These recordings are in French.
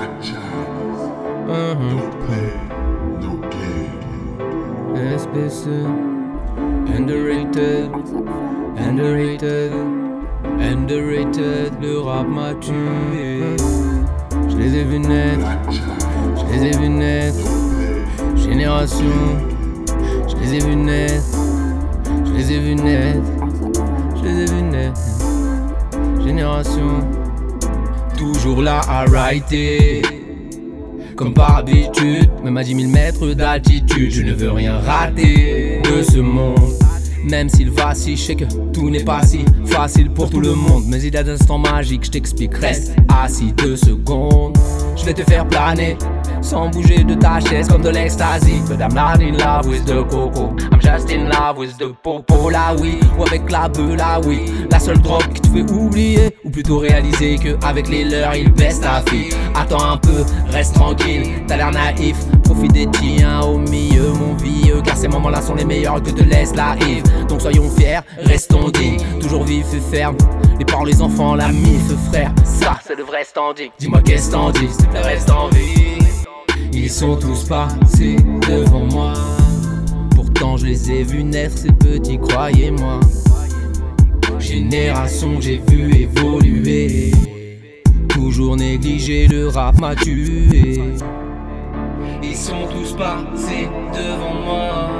No pain, no gain. SBC Underrated Underrated Underrated. Le rap m'a tué Je les ai vus naître. Je les ai vus naître. Génération. Je les ai vus naître. Je les ai vus naître. Je les ai vus naître. Génération Toujours là à writer comme par habitude, même à 10 000 mètres d'altitude, je ne veux rien rater de ce monde. Même s'il vacille, je sais que tout n'est pas si facile pour tout le monde. Mais il y a des instants magiques, je t'explique, reste assis deux secondes. Je vais te faire planer, sans bouger de ta chaise comme de l'ecstasy. Not in love with the coco, Ou avec la beuh, la oui. La seule drogue qui te fait oublier, ou plutôt réaliser que avec les leurs, ils baissent ta fille. Attends un peu, reste tranquille, t'as l'air naïf. Profite des tiens au milieu, mon vieux, car ces moments-là sont les meilleurs que te laisse la Yves. Donc soyons fiers, restons dignes, toujours vif et ferme. Les parents, les enfants, la mif, frère, ça c'est le vrai standing. Dis-moi qu'est-ce t'en dis, reste en vie. Ils sont tous passés devant moi. Pourtant je les ai vus naître, ces petits, croyez-moi. Génération j'ai vu évoluer. Toujours négligé, le rap m'a tué. Ils sont tous passés devant moi.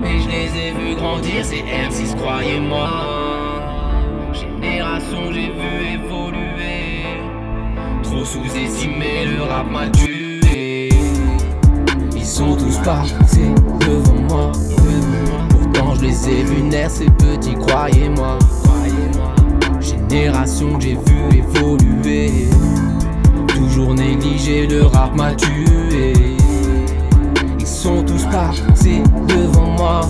Mais je les ai vus grandir, c'est M6, croyez-moi. Génération j'ai vu évoluer. Trop sous-estimé, le rap m'a tué. Passés devant moi. Pourtant je les ai vus naître, ces petits, croyez-moi. Génération que j'ai vu évoluer. Toujours négligé, le rap m'a tué. Ils sont tous passés devant moi.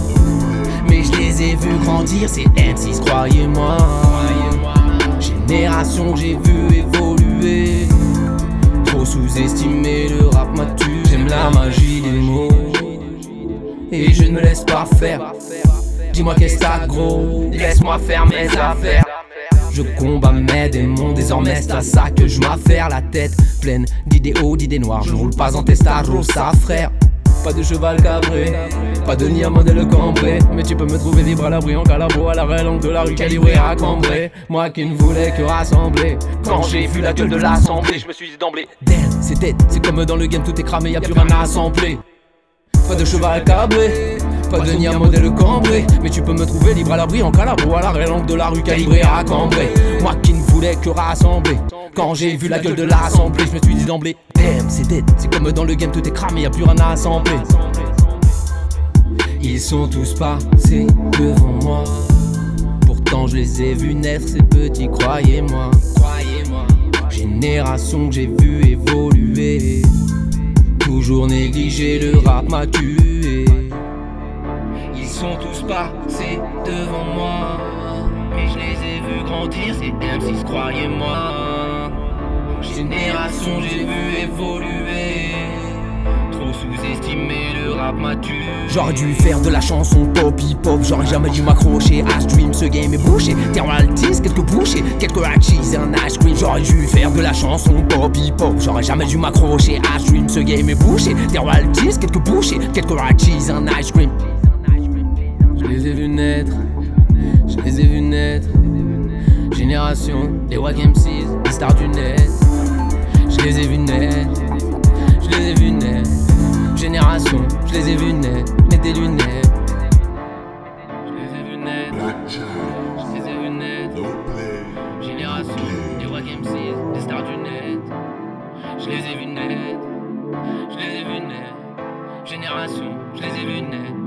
Mais je les ai vus grandir, c'est M6, croyez-moi. Génération que j'ai vu Et je ne me laisse pas faire. Dis-moi qu'est-ce que gros, laisse-moi faire mes affaires. Je combats mes démons, désormais c'est à ça que je m'affaire la tête pleine d'idées hauts, d'idées noires. Je roule pas en testarossa, frère. Pas de cheval cabré, pas de à modèle cambré. Mais tu peux me trouver libre à l'abri en calabro, à la langue de la rue calibrée à cambrer. Moi qui ne voulais que rassembler. Quand j'ai vu la gueule de l'assemblée, je me suis dit d'emblée. Damn, c'est dead, c'est comme dans le game, tout est cramé, y a plus rien à assembler. Pas de cheval cabré, pas de nid à modèle cambré. Mais tu peux me trouver libre à l'abri en calabro, à la langue de la rue calibrée à cambrer. Moi qui ne voulais que rassembler. Quand j'ai vu la gueule de l'assemblée, je me suis dit d'emblée. Damn, c'est dead, c'est comme dans le game, tout est cramé, y a plus rien à assembler. Ils sont tous passés devant moi. Pourtant je les ai vus naître, ces petits, croyez-moi. Croyez-moi. Génération que j'ai vu évoluer. Toujours négligé, le rap m'a tué. Ils sont tous passés devant moi. Mais je les ai vus grandir, c'est M6, croyez-moi. Génération j'ai vu évoluer. Trop sous-estimé, J'aurais dû faire de la chanson pop hip-hop, j'aurais jamais dû m'accrocher à stream, ce game est bouché. Terre altise, quelques bouchées, quelques cheese et un ice cream. J'aurais dû faire de la chanson pop hip-hop, j'aurais jamais dû m'accrocher à stream, ce game est bouché. Terre altise, quelques bouchées, quelques cheese et un ice cream. Je les ai vus naître, je les ai vus naître. Génération, les Wack MCs, les stars du net. Je les ai vus naître, je les ai vus naître. Génération, je les ai vus naître, mets des lunettes. Je les ai vus naître, je les ai vus naître. Génération, les Wack MCs, les stars du net. Je les ai vus naître, je les ai vus naître. Génération, je les ai vus naître, des.